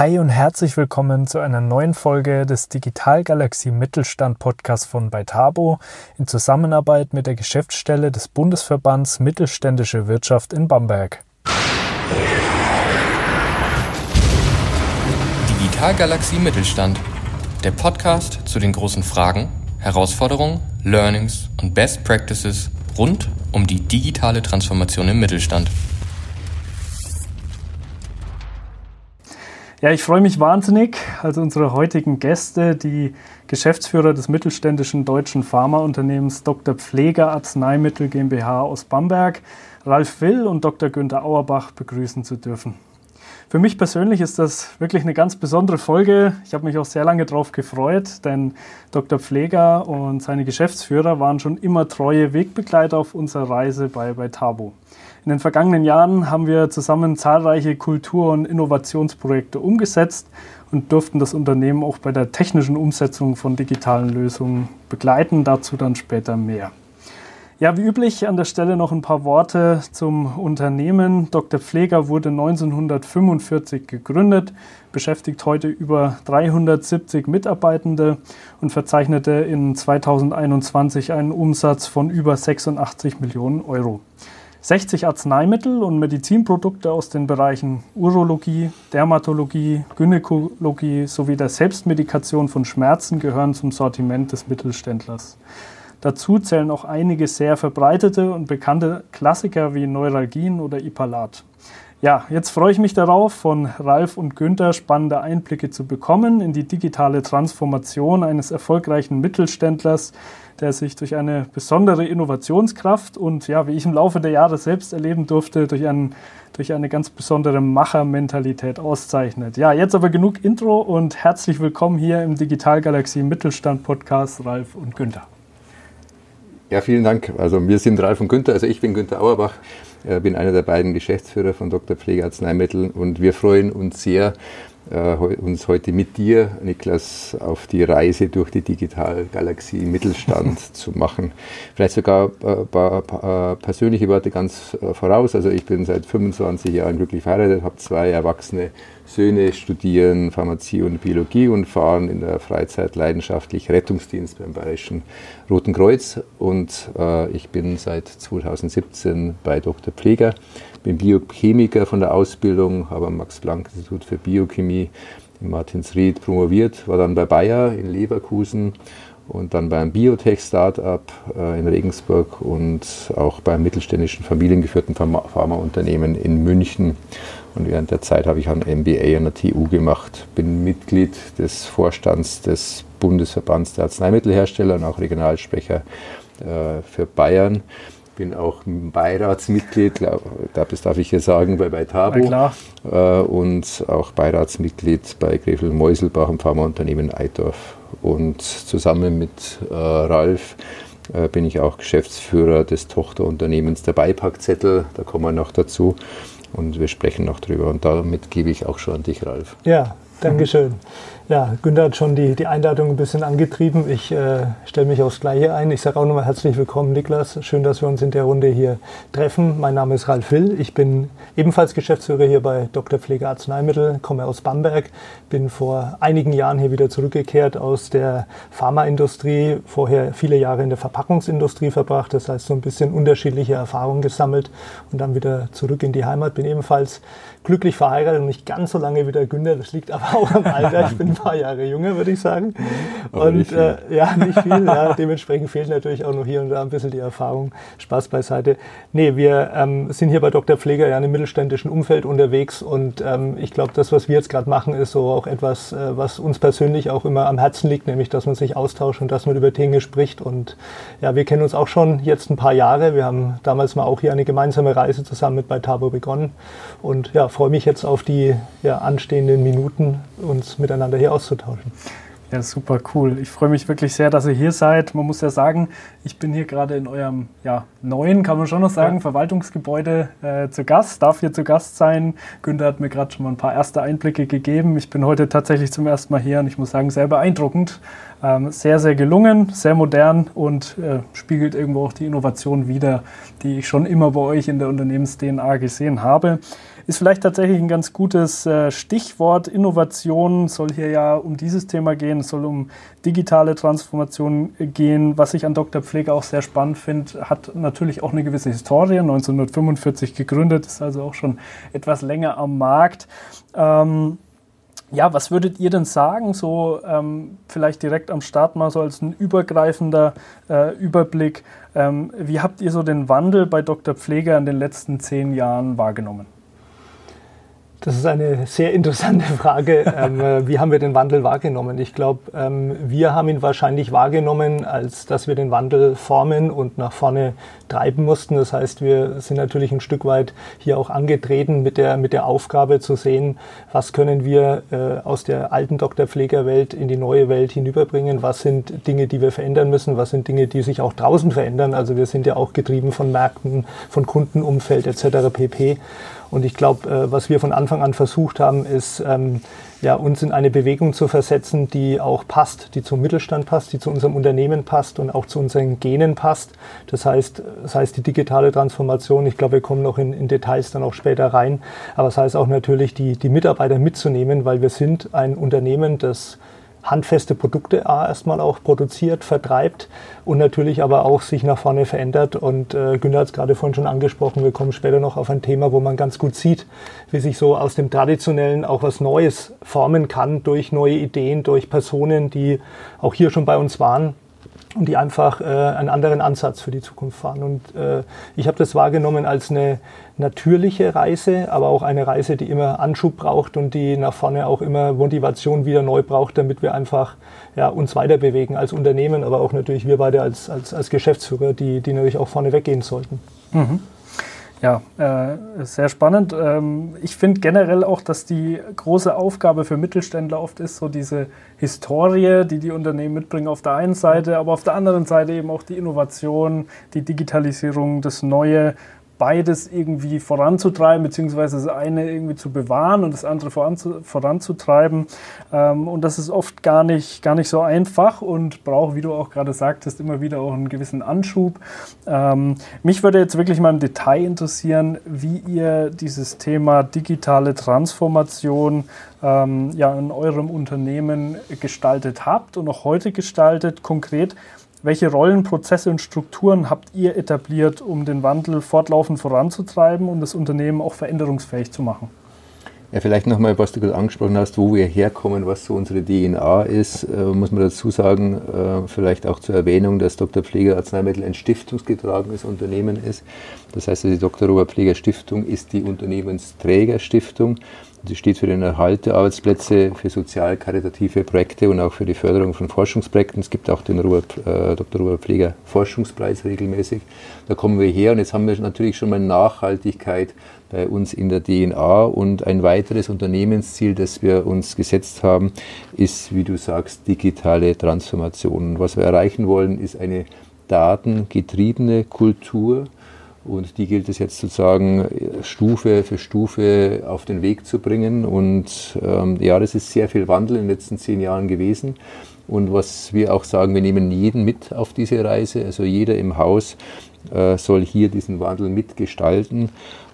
Hi und herzlich willkommen zu einer neuen Folge des Digitalgalaxie Mittelstand Podcasts von Beitabo in Zusammenarbeit mit der Geschäftsstelle des Bundesverbands Mittelständische Wirtschaft in Bamberg. Digitalgalaxie Mittelstand, der Podcast zu den großen Fragen, Herausforderungen, Learnings und Best Practices rund um die digitale Transformation im Mittelstand. Ja, ich freue mich wahnsinnig. Also unsere heutigen Gäste, die Geschäftsführer des mittelständischen deutschen Pharmaunternehmens Dr. Pfleger Arzneimittel GmbH aus Bamberg, Ralf Will und Dr. Günther Auerbach begrüßen zu dürfen. Für mich persönlich ist das wirklich eine ganz besondere Folge. Ich habe mich auch sehr lange darauf gefreut, denn Dr. Pfleger und seine Geschäftsführer waren schon immer treue Wegbegleiter auf unserer Reise bei, bei Tabo. In den vergangenen Jahren haben wir zusammen zahlreiche Kultur- und Innovationsprojekte umgesetzt und durften das Unternehmen auch bei der technischen Umsetzung von digitalen Lösungen begleiten. Dazu dann später mehr. Ja, wie üblich an der Stelle noch ein paar Worte zum Unternehmen. Dr. Pfleger wurde 1945 gegründet, beschäftigt heute über 370 Mitarbeitende und verzeichnete in 2021 einen Umsatz von über 86 Millionen Euro. 60 Arzneimittel und Medizinprodukte aus den Bereichen Urologie, Dermatologie, Gynäkologie sowie der Selbstmedikation von Schmerzen gehören zum Sortiment des Mittelständlers. Dazu zählen auch einige sehr verbreitete und bekannte Klassiker wie Neuralgien oder Ipalat. Ja, jetzt freue ich mich darauf, von Ralf und Günther spannende Einblicke zu bekommen in die digitale Transformation eines erfolgreichen Mittelständlers, der sich durch eine besondere Innovationskraft und ja, wie ich im Laufe der Jahre selbst erleben durfte, durch, einen, durch eine ganz besondere Machermentalität auszeichnet. Ja, jetzt aber genug Intro und herzlich willkommen hier im Digitalgalaxie Mittelstand Podcast Ralf und Günther. Ja, vielen Dank. Also wir sind Ralf und Günther, also ich bin Günther Auerbach, äh, bin einer der beiden Geschäftsführer von Dr. Pflegearzneimittel und wir freuen uns sehr, äh, uns heute mit dir, Niklas, auf die Reise durch die Digitalgalaxie Mittelstand zu machen. Vielleicht sogar ein paar, paar, persönliche Worte ganz äh, voraus. Also ich bin seit 25 Jahren glücklich verheiratet, habe zwei erwachsene Söhne studieren Pharmazie und Biologie und fahren in der Freizeit leidenschaftlich Rettungsdienst beim Bayerischen Roten Kreuz. Und äh, ich bin seit 2017 bei Dr. Pfleger, bin Biochemiker von der Ausbildung, habe am Max-Planck-Institut für Biochemie in Martinsried promoviert, war dann bei Bayer in Leverkusen und dann beim Biotech-Startup äh, in Regensburg und auch beim mittelständischen familiengeführten Pharmaunternehmen in München und während der Zeit habe ich ein MBA an der TU gemacht, bin Mitglied des Vorstands des Bundesverbands der Arzneimittelhersteller und auch Regionalsprecher äh, für Bayern. Bin auch Beiratsmitglied, das darf ich hier sagen, bei, bei Tabo. Äh, und auch Beiratsmitglied bei Grefel Meuselbach im Pharmaunternehmen Eidorf. Und zusammen mit äh, Ralf äh, bin ich auch Geschäftsführer des Tochterunternehmens der Beipackzettel, da kommen wir noch dazu und wir sprechen noch drüber. Und damit gebe ich auch schon an dich, Ralf. Ja, Dankeschön. Ja, Günther hat schon die, die Einladung ein bisschen angetrieben. Ich äh, stelle mich aufs Gleiche ein. Ich sage auch nochmal herzlich willkommen, Niklas. Schön, dass wir uns in der Runde hier treffen. Mein Name ist Ralf Will. Ich bin ebenfalls Geschäftsführer hier bei Dr. Pflege Arzneimittel, komme aus Bamberg, bin vor einigen Jahren hier wieder zurückgekehrt aus der Pharmaindustrie, vorher viele Jahre in der Verpackungsindustrie verbracht, das heißt so ein bisschen unterschiedliche Erfahrungen gesammelt und dann wieder zurück in die Heimat. Bin ebenfalls glücklich verheiratet und nicht ganz so lange wie der Günther. Das liegt aber auch am Alter. Ich bin paar Jahre jünger, würde ich sagen. Aber und äh, ja, nicht viel. Ja, dementsprechend fehlt natürlich auch noch hier und da ein bisschen die Erfahrung. Spaß beiseite. Nee, wir ähm, sind hier bei Dr. Pfleger ja in einem mittelständischen Umfeld unterwegs und ähm, ich glaube, das, was wir jetzt gerade machen, ist so auch etwas, äh, was uns persönlich auch immer am Herzen liegt, nämlich, dass man sich austauscht und dass man über Dinge spricht. Und ja, wir kennen uns auch schon jetzt ein paar Jahre. Wir haben damals mal auch hier eine gemeinsame Reise zusammen mit bei Tabo begonnen und ja, freue mich jetzt auf die ja, anstehenden Minuten, uns miteinander hier auszutauschen. Ja, super cool. Ich freue mich wirklich sehr, dass ihr hier seid. Man muss ja sagen, ich bin hier gerade in eurem ja, neuen, kann man schon noch sagen, ja. Verwaltungsgebäude äh, zu Gast, darf hier zu Gast sein. Günther hat mir gerade schon mal ein paar erste Einblicke gegeben. Ich bin heute tatsächlich zum ersten Mal hier und ich muss sagen, sehr beeindruckend. Ähm, sehr, sehr gelungen, sehr modern und äh, spiegelt irgendwo auch die Innovation wider, die ich schon immer bei euch in der Unternehmens-DNA gesehen habe. Ist vielleicht tatsächlich ein ganz gutes äh, Stichwort. Innovation soll hier ja um dieses Thema gehen. Es soll um digitale Transformation gehen. Was ich an Dr. Pfleger auch sehr spannend finde, hat natürlich auch eine gewisse Historie. 1945 gegründet, ist also auch schon etwas länger am Markt. Ähm, ja, was würdet ihr denn sagen, so ähm, vielleicht direkt am Start mal so als ein übergreifender äh, Überblick? Ähm, wie habt ihr so den Wandel bei Dr. Pfleger in den letzten zehn Jahren wahrgenommen? Das ist eine sehr interessante Frage. ähm, äh, wie haben wir den Wandel wahrgenommen? Ich glaube, ähm, wir haben ihn wahrscheinlich wahrgenommen, als dass wir den Wandel formen und nach vorne treiben mussten. Das heißt, wir sind natürlich ein Stück weit hier auch angetreten mit der, mit der Aufgabe zu sehen, was können wir äh, aus der alten Doktorpflegerwelt in die neue Welt hinüberbringen? Was sind Dinge, die wir verändern müssen? Was sind Dinge, die sich auch draußen verändern? Also wir sind ja auch getrieben von Märkten, von Kundenumfeld etc. pp. Und ich glaube, äh, was wir von Anfang an versucht haben, ist, ähm, ja, uns in eine Bewegung zu versetzen, die auch passt, die zum Mittelstand passt, die zu unserem Unternehmen passt und auch zu unseren Genen passt. Das heißt, das heißt die digitale Transformation. Ich glaube, wir kommen noch in, in Details dann auch später rein. Aber das heißt auch natürlich, die, die Mitarbeiter mitzunehmen, weil wir sind ein Unternehmen, das handfeste Produkte A, erstmal auch produziert, vertreibt und natürlich aber auch sich nach vorne verändert. Und äh, Günther hat es gerade vorhin schon angesprochen, wir kommen später noch auf ein Thema, wo man ganz gut sieht, wie sich so aus dem Traditionellen auch was Neues formen kann durch neue Ideen, durch Personen, die auch hier schon bei uns waren und die einfach äh, einen anderen Ansatz für die Zukunft fahren. Und äh, ich habe das wahrgenommen als eine natürliche Reise, aber auch eine Reise, die immer Anschub braucht und die nach vorne auch immer Motivation wieder neu braucht, damit wir einfach ja, uns weiter bewegen als Unternehmen, aber auch natürlich wir beide als, als, als Geschäftsführer, die, die natürlich auch vorne weggehen sollten. Mhm. Ja, äh, sehr spannend. Ähm, ich finde generell auch, dass die große Aufgabe für Mittelständler oft ist, so diese Historie, die die Unternehmen mitbringen, auf der einen Seite, aber auf der anderen Seite eben auch die Innovation, die Digitalisierung, das Neue beides irgendwie voranzutreiben, beziehungsweise das eine irgendwie zu bewahren und das andere voranzutreiben. Ähm, und das ist oft gar nicht, gar nicht so einfach und braucht, wie du auch gerade sagtest, immer wieder auch einen gewissen Anschub. Ähm, mich würde jetzt wirklich mal im Detail interessieren, wie ihr dieses Thema digitale Transformation ähm, ja, in eurem Unternehmen gestaltet habt und auch heute gestaltet. Konkret, welche Rollen, Prozesse und Strukturen habt ihr etabliert, um den Wandel fortlaufend voranzutreiben und das Unternehmen auch veränderungsfähig zu machen? Ja, vielleicht nochmal, was du gerade angesprochen hast, wo wir herkommen, was so unsere DNA ist, äh, muss man dazu sagen, äh, vielleicht auch zur Erwähnung, dass Dr. Pfleger Arzneimittel ein stiftungsgetragenes Unternehmen ist. Das heißt, die Dr. Robert Pfleger Stiftung ist die Unternehmensträgerstiftung. Sie steht für den Erhalt der Arbeitsplätze, für sozial-karitative Projekte und auch für die Förderung von Forschungsprojekten. Es gibt auch den Robert, äh, Dr. Robert Pfleger Forschungspreis regelmäßig. Da kommen wir her und jetzt haben wir natürlich schon mal Nachhaltigkeit bei uns in der DNA und ein weiteres Unternehmensziel, das wir uns gesetzt haben, ist, wie du sagst, digitale Transformation. Was wir erreichen wollen, ist eine datengetriebene Kultur und die gilt es jetzt sozusagen Stufe für Stufe auf den Weg zu bringen. Und ähm, ja, das ist sehr viel Wandel in den letzten zehn Jahren gewesen. Und was wir auch sagen, wir nehmen jeden mit auf diese Reise. Also jeder im Haus äh, soll hier diesen Wandel mitgestalten.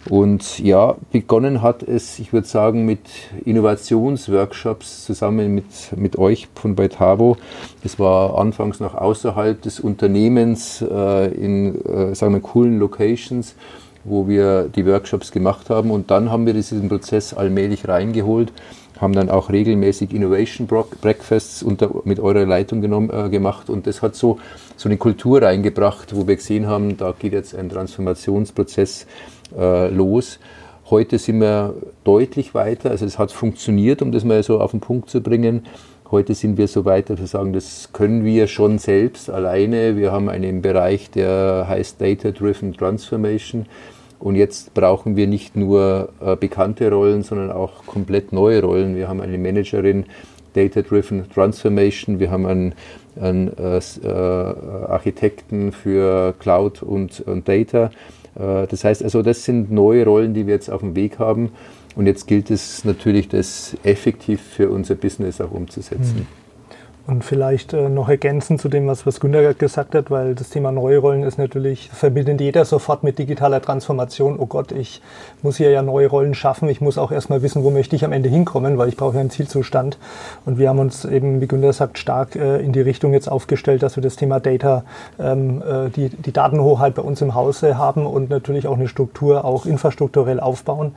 Und ja, begonnen hat es, ich würde sagen, mit Innovationsworkshops zusammen mit, mit euch von Beitavo. Es war anfangs noch außerhalb des Unternehmens äh, in, äh, sagen wir, coolen Locations, wo wir die Workshops gemacht haben. Und dann haben wir diesen Prozess allmählich reingeholt, haben dann auch regelmäßig Innovation Breakfasts unter, mit eurer Leitung genommen, äh, gemacht. Und das hat so, so eine Kultur reingebracht, wo wir gesehen haben, da geht jetzt ein Transformationsprozess äh, los. Heute sind wir deutlich weiter, also es hat funktioniert, um das mal so auf den Punkt zu bringen. Heute sind wir so weit, dass wir sagen, das können wir schon selbst alleine. Wir haben einen Bereich, der heißt Data Driven Transformation. Und jetzt brauchen wir nicht nur äh, bekannte Rollen, sondern auch komplett neue Rollen. Wir haben eine Managerin Data Driven Transformation, wir haben einen, einen äh, äh Architekten für Cloud und, und Data äh, das heißt also, das sind neue Rollen, die wir jetzt auf dem Weg haben. Und jetzt gilt es natürlich, das effektiv für unser Business auch umzusetzen. Und vielleicht äh, noch ergänzend zu dem, was, was Günter gerade gesagt hat, weil das Thema neue Rollen ist natürlich, verbindet jeder sofort mit digitaler Transformation. Oh Gott, ich muss hier ja neue Rollen schaffen. Ich muss auch erstmal wissen, wo möchte ich am Ende hinkommen, weil ich brauche ja einen Zielzustand. Und wir haben uns eben, wie Günter sagt, stark äh, in die Richtung jetzt aufgestellt, dass wir das Thema Data, ähm, äh, die, die Datenhoheit bei uns im Hause haben und natürlich auch eine Struktur auch infrastrukturell aufbauen.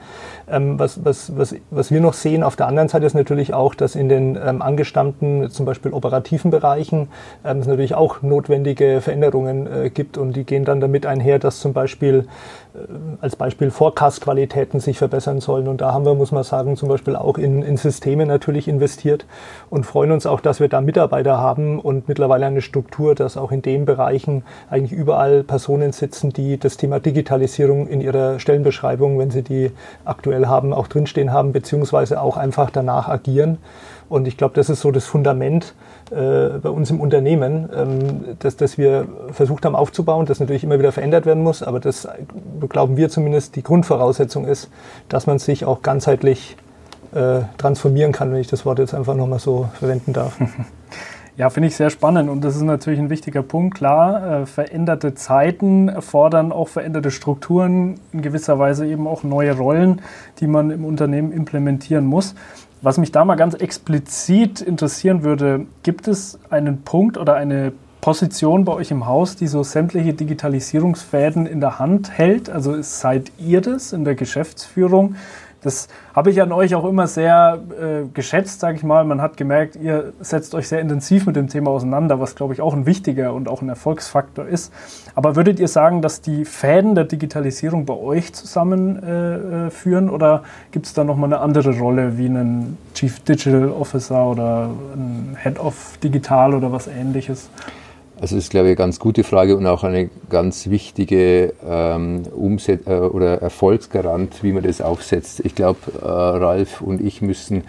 Ähm, was, was, was, was wir noch sehen auf der anderen Seite ist natürlich auch, dass in den ähm, angestammten, zum Beispiel operativen Bereichen ähm, es natürlich auch notwendige Veränderungen äh, gibt und die gehen dann damit einher, dass zum Beispiel äh, als Beispiel Forecast-Qualitäten sich verbessern sollen. Und da haben wir, muss man sagen, zum Beispiel auch in, in Systeme natürlich investiert und freuen uns auch, dass wir da Mitarbeiter haben und mittlerweile eine Struktur, dass auch in den Bereichen eigentlich überall Personen sitzen, die das Thema Digitalisierung in ihrer Stellenbeschreibung, wenn sie die aktuell haben, auch drinstehen haben, beziehungsweise auch einfach danach agieren. Und ich glaube, das ist so das Fundament äh, bei uns im Unternehmen, ähm, dass, wir versucht haben aufzubauen, das natürlich immer wieder verändert werden muss, aber das glauben wir zumindest die Grundvoraussetzung ist, dass man sich auch ganzheitlich äh, transformieren kann, wenn ich das Wort jetzt einfach nochmal so verwenden darf. Ja, finde ich sehr spannend und das ist natürlich ein wichtiger Punkt. Klar, äh, veränderte Zeiten erfordern auch veränderte Strukturen, in gewisser Weise eben auch neue Rollen, die man im Unternehmen implementieren muss. Was mich da mal ganz explizit interessieren würde, gibt es einen Punkt oder eine Position bei euch im Haus, die so sämtliche Digitalisierungsfäden in der Hand hält? Also seid ihr das in der Geschäftsführung? Das habe ich an euch auch immer sehr äh, geschätzt, sage ich mal. Man hat gemerkt, ihr setzt euch sehr intensiv mit dem Thema auseinander, was, glaube ich, auch ein wichtiger und auch ein Erfolgsfaktor ist. Aber würdet ihr sagen, dass die Fäden der Digitalisierung bei euch zusammenführen äh, oder gibt es da nochmal eine andere Rolle wie einen Chief Digital Officer oder ein Head of Digital oder was ähnliches? Also das ist, glaube ich, eine ganz gute Frage und auch eine ganz wichtige ähm, Umset äh, oder Erfolgsgarant, wie man das aufsetzt. Ich glaube, äh, Ralf und ich müssen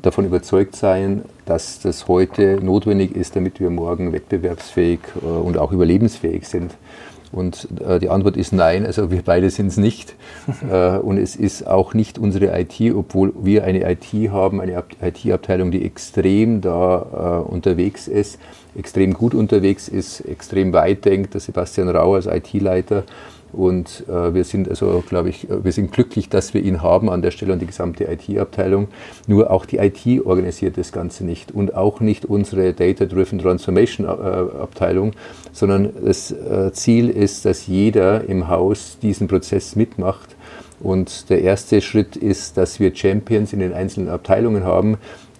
davon überzeugt sein, dass das heute notwendig ist, damit wir morgen wettbewerbsfähig äh, und auch überlebensfähig sind. Und äh, die Antwort ist nein, also wir beide sind es nicht. äh, und es ist auch nicht unsere IT, obwohl wir eine IT haben, eine IT-Abteilung, die extrem da äh, unterwegs ist, extrem gut unterwegs ist, extrem weit denkt. Der Sebastian Rau als IT-Leiter und äh, wir sind also, glaube ich, wir sind glücklich, dass wir ihn haben an der Stelle und die gesamte IT-Abteilung. Nur auch die IT organisiert das Ganze nicht und auch nicht unsere Data-Driven Transformation-Abteilung, äh, sondern das äh, Ziel ist, dass jeder im Haus diesen Prozess mitmacht. Und der erste Schritt ist, dass wir Champions in den einzelnen Abteilungen haben,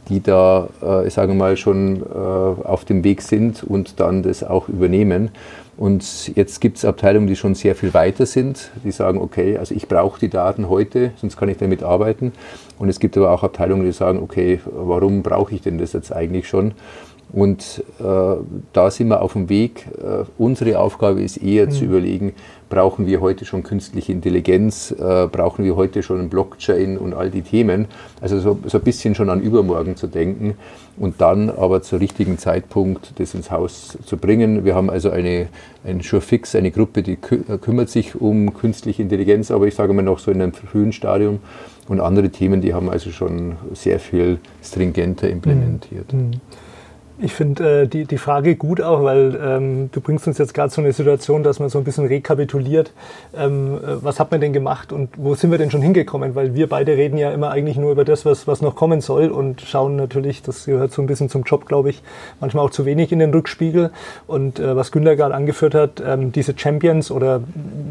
die da, äh, ich sage mal, schon äh, auf dem Weg sind und dann das auch übernehmen. Und jetzt gibt es Abteilungen, die schon sehr viel weiter sind, die sagen, okay, also ich brauche die Daten heute, sonst kann ich damit arbeiten. Und es gibt aber auch Abteilungen, die sagen, okay, warum brauche ich denn das jetzt eigentlich schon? Und äh, da sind wir auf dem Weg. Äh, unsere Aufgabe ist eher mhm. zu überlegen, brauchen wir heute schon künstliche Intelligenz, äh, brauchen wir heute schon Blockchain und all die Themen. Also so, so ein bisschen schon an übermorgen zu denken und dann aber zur richtigen Zeitpunkt das ins Haus zu bringen. Wir haben also eine, ein Surefix, eine Gruppe, die kü äh, kümmert sich um künstliche Intelligenz, aber ich sage mal noch so in einem frühen Stadium. Und andere Themen, die haben also schon sehr viel stringenter implementiert. Mhm. Ich finde äh, die, die Frage gut auch, weil ähm, du bringst uns jetzt gerade so eine Situation, dass man so ein bisschen rekapituliert, ähm, äh, was hat man denn gemacht und wo sind wir denn schon hingekommen? Weil wir beide reden ja immer eigentlich nur über das, was, was noch kommen soll und schauen natürlich, das gehört so ein bisschen zum Job, glaube ich, manchmal auch zu wenig in den Rückspiegel. Und äh, was Günter gerade angeführt hat, ähm, diese Champions oder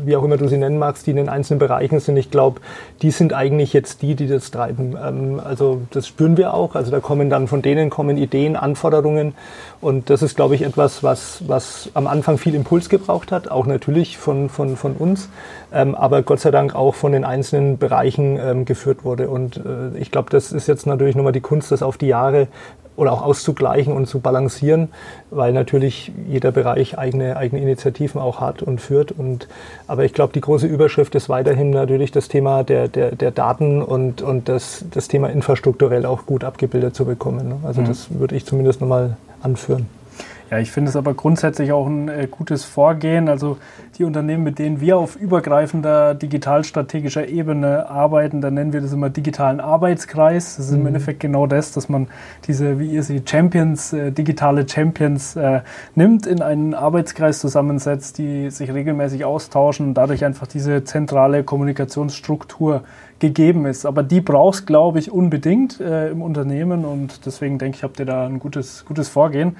wie auch immer du sie nennen magst, die in den einzelnen Bereichen sind, ich glaube, die sind eigentlich jetzt die, die das treiben. Ähm, also das spüren wir auch. Also da kommen dann von denen kommen Ideen, Anforderungen, Entwicklungen. Und das ist, glaube ich, etwas, was, was am Anfang viel Impuls gebraucht hat, auch natürlich von, von, von uns, ähm, aber Gott sei Dank auch von den einzelnen Bereichen ähm, geführt wurde. Und äh, ich glaube, das ist jetzt natürlich nochmal die Kunst, das auf die Jahre oder auch auszugleichen und zu balancieren, weil natürlich jeder Bereich eigene, eigene Initiativen auch hat und führt. Und, aber ich glaube, die große Überschrift ist weiterhin natürlich das Thema der, der, der Daten und, und das, das Thema infrastrukturell auch gut abgebildet zu bekommen. Ne? Also mhm. das würde ich zumindest nochmal anführen. Ja, ich finde es aber grundsätzlich auch ein äh, gutes Vorgehen. Also die Unternehmen, mit denen wir auf übergreifender digitalstrategischer Ebene arbeiten, da nennen wir das immer digitalen Arbeitskreis. Das ist mhm. im Endeffekt genau das, dass man diese, wie ihr sie Champions, äh, digitale Champions äh, nimmt, in einen Arbeitskreis zusammensetzt, die sich regelmäßig austauschen und dadurch einfach diese zentrale Kommunikationsstruktur gegeben ist. Aber die brauchst, glaube ich, unbedingt äh, im Unternehmen und deswegen denke ich, habt ihr da ein gutes, gutes Vorgehen.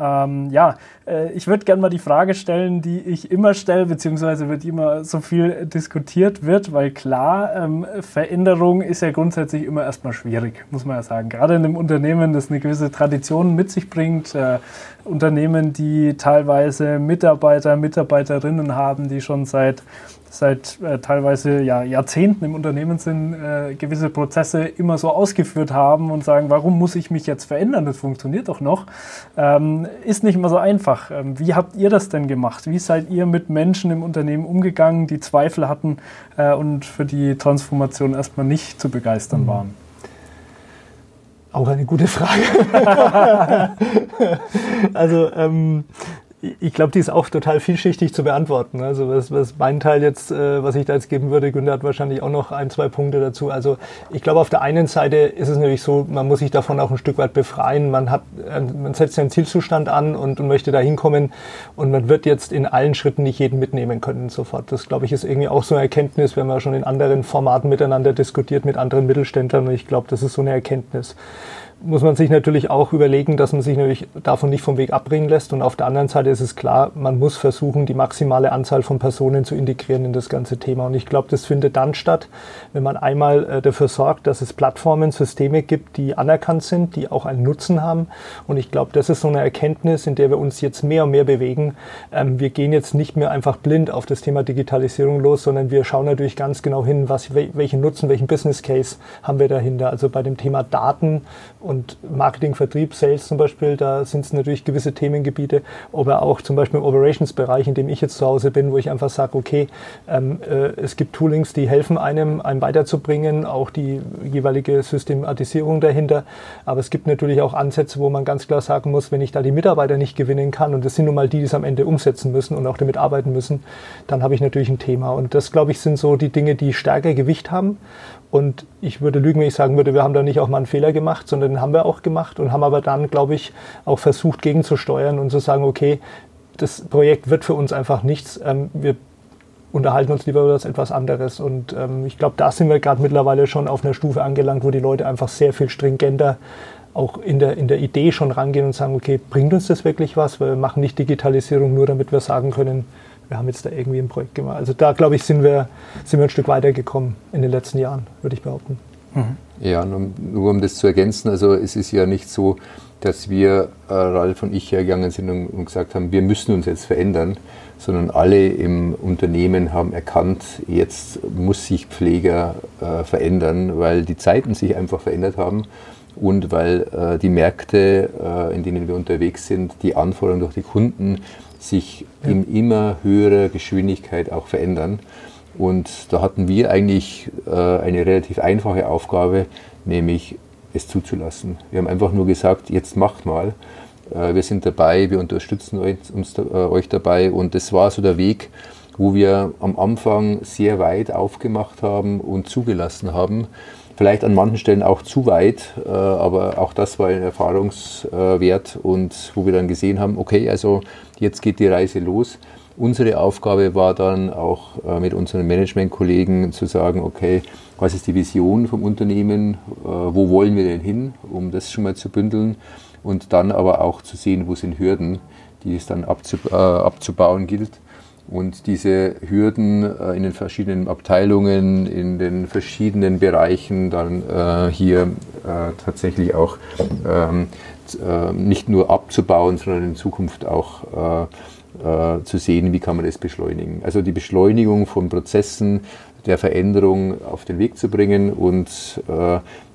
Ähm, ja, äh, ich würde gerne mal die Frage stellen, die ich immer stelle, beziehungsweise wird immer so viel diskutiert wird, weil klar, ähm, Veränderung ist ja grundsätzlich immer erstmal schwierig, muss man ja sagen. Gerade in einem Unternehmen, das eine gewisse Tradition mit sich bringt, äh, Unternehmen, die teilweise Mitarbeiter, Mitarbeiterinnen haben, die schon seit seit äh, teilweise ja, Jahrzehnten im Unternehmen sind, äh, gewisse Prozesse immer so ausgeführt haben und sagen, warum muss ich mich jetzt verändern? Das funktioniert doch noch. Ähm, ist nicht immer so einfach. Ähm, wie habt ihr das denn gemacht? Wie seid ihr mit Menschen im Unternehmen umgegangen, die Zweifel hatten äh, und für die Transformation erstmal nicht zu begeistern mhm. waren? Auch eine gute Frage. also ähm, ich glaube, die ist auch total vielschichtig zu beantworten. Also was, was mein Teil jetzt, äh, was ich da jetzt geben würde, Günther hat wahrscheinlich auch noch ein, zwei Punkte dazu. Also ich glaube, auf der einen Seite ist es natürlich so, man muss sich davon auch ein Stück weit befreien. Man hat, äh, man setzt ja einen Zielzustand an und, und möchte da hinkommen und man wird jetzt in allen Schritten nicht jeden mitnehmen können sofort. Das glaube ich ist irgendwie auch so eine Erkenntnis, wenn man schon in anderen Formaten miteinander diskutiert mit anderen Mittelständlern. Und ich glaube, das ist so eine Erkenntnis muss man sich natürlich auch überlegen, dass man sich natürlich davon nicht vom Weg abbringen lässt. Und auf der anderen Seite ist es klar, man muss versuchen, die maximale Anzahl von Personen zu integrieren in das ganze Thema. Und ich glaube, das findet dann statt, wenn man einmal äh, dafür sorgt, dass es Plattformen, Systeme gibt, die anerkannt sind, die auch einen Nutzen haben. Und ich glaube, das ist so eine Erkenntnis, in der wir uns jetzt mehr und mehr bewegen. Ähm, wir gehen jetzt nicht mehr einfach blind auf das Thema Digitalisierung los, sondern wir schauen natürlich ganz genau hin, was, welchen Nutzen, welchen Business Case haben wir dahinter. Also bei dem Thema Daten und Marketing, Vertrieb, Sales zum Beispiel, da sind es natürlich gewisse Themengebiete, aber auch zum Beispiel im Operations-Bereich, in dem ich jetzt zu Hause bin, wo ich einfach sage, okay, ähm, äh, es gibt Toolings, die helfen einem, einem weiterzubringen, auch die jeweilige Systematisierung dahinter. Aber es gibt natürlich auch Ansätze, wo man ganz klar sagen muss, wenn ich da die Mitarbeiter nicht gewinnen kann, und das sind nun mal die, die es am Ende umsetzen müssen und auch damit arbeiten müssen, dann habe ich natürlich ein Thema. Und das, glaube ich, sind so die Dinge, die stärker Gewicht haben. Und ich würde lügen, wenn ich sagen würde, wir haben da nicht auch mal einen Fehler gemacht, sondern den haben wir auch gemacht und haben aber dann, glaube ich, auch versucht gegenzusteuern und zu sagen, okay, das Projekt wird für uns einfach nichts. Ähm, wir unterhalten uns lieber über etwas anderes. Und ähm, ich glaube, da sind wir gerade mittlerweile schon auf einer Stufe angelangt, wo die Leute einfach sehr viel stringenter auch in der, in der Idee schon rangehen und sagen, okay, bringt uns das wirklich was? Weil wir machen nicht Digitalisierung nur, damit wir sagen können, wir haben jetzt da irgendwie ein Projekt gemacht. Also da, glaube ich, sind wir, sind wir ein Stück weitergekommen in den letzten Jahren, würde ich behaupten. Mhm. Ja, nur, nur, um das zu ergänzen, also es ist ja nicht so, dass wir, äh, Ralf und ich, hergegangen sind und, und, gesagt haben, wir müssen uns jetzt verändern, sondern alle im Unternehmen haben erkannt, jetzt muss sich Pfleger äh, verändern, weil die Zeiten sich einfach verändert haben und weil äh, die Märkte, äh, in denen wir unterwegs sind, die Anforderungen durch die Kunden sich ja. in immer höherer Geschwindigkeit auch verändern. Und da hatten wir eigentlich äh, eine relativ einfache Aufgabe, nämlich es zuzulassen. Wir haben einfach nur gesagt, jetzt macht mal. Äh, wir sind dabei, wir unterstützen euch, uns, äh, euch dabei. Und das war so der Weg, wo wir am Anfang sehr weit aufgemacht haben und zugelassen haben. Vielleicht an manchen Stellen auch zu weit, äh, aber auch das war ein Erfahrungswert und wo wir dann gesehen haben, okay, also jetzt geht die Reise los. Unsere Aufgabe war dann auch äh, mit unseren Managementkollegen zu sagen, okay, was ist die Vision vom Unternehmen, äh, wo wollen wir denn hin, um das schon mal zu bündeln und dann aber auch zu sehen, wo sind Hürden, die es dann abzub abzubauen gilt. Und diese Hürden äh, in den verschiedenen Abteilungen, in den verschiedenen Bereichen dann äh, hier äh, tatsächlich auch ähm, nicht nur abzubauen, sondern in Zukunft auch zu sehen, wie kann man das beschleunigen. Also die Beschleunigung von Prozessen der Veränderung auf den Weg zu bringen und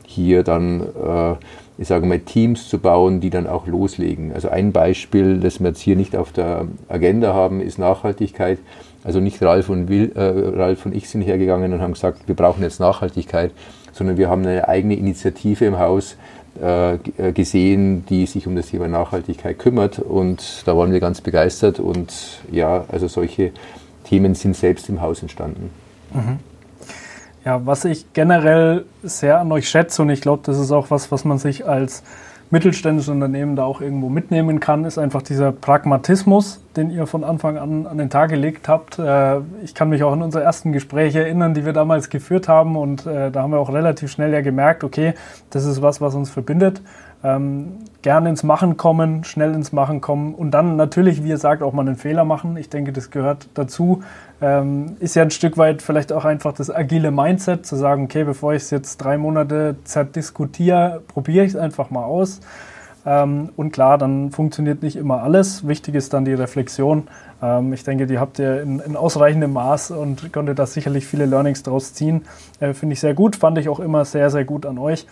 hier dann, ich sage mal, Teams zu bauen, die dann auch loslegen. Also ein Beispiel, das wir jetzt hier nicht auf der Agenda haben, ist Nachhaltigkeit. Also nicht Ralf und, Will, äh, Ralf und ich sind hergegangen und haben gesagt, wir brauchen jetzt Nachhaltigkeit, sondern wir haben eine eigene Initiative im Haus, äh, äh, gesehen, die sich um das Thema Nachhaltigkeit kümmert. Und da waren wir ganz begeistert. Und ja, also solche Themen sind selbst im Haus entstanden. Mhm. Ja, was ich generell sehr an euch schätze, und ich glaube, das ist auch was, was man sich als mittelständisches Unternehmen da auch irgendwo mitnehmen kann, ist einfach dieser Pragmatismus, den ihr von Anfang an an den Tag gelegt habt. Äh, ich kann mich auch an unsere ersten Gespräche erinnern, die wir damals geführt haben und äh, da haben wir auch relativ schnell ja gemerkt, okay, das ist was, was uns verbindet. Ähm, gerne ins Machen kommen, schnell ins Machen kommen und dann natürlich, wie ihr sagt, auch mal einen Fehler machen. Ich denke, das gehört dazu. Ähm, ist ja ein Stück weit vielleicht auch einfach das agile Mindset, zu sagen, okay, bevor ich es jetzt drei Monate zerdiskutiere, probiere ich es einfach mal aus. Ähm, und klar, dann funktioniert nicht immer alles. Wichtig ist dann die Reflexion. Ähm, ich denke, die habt ihr in, in, ausreichendem Maß und konntet da sicherlich viele Learnings draus ziehen. Äh, Finde ich sehr gut, fand ich auch immer sehr, sehr gut an euch.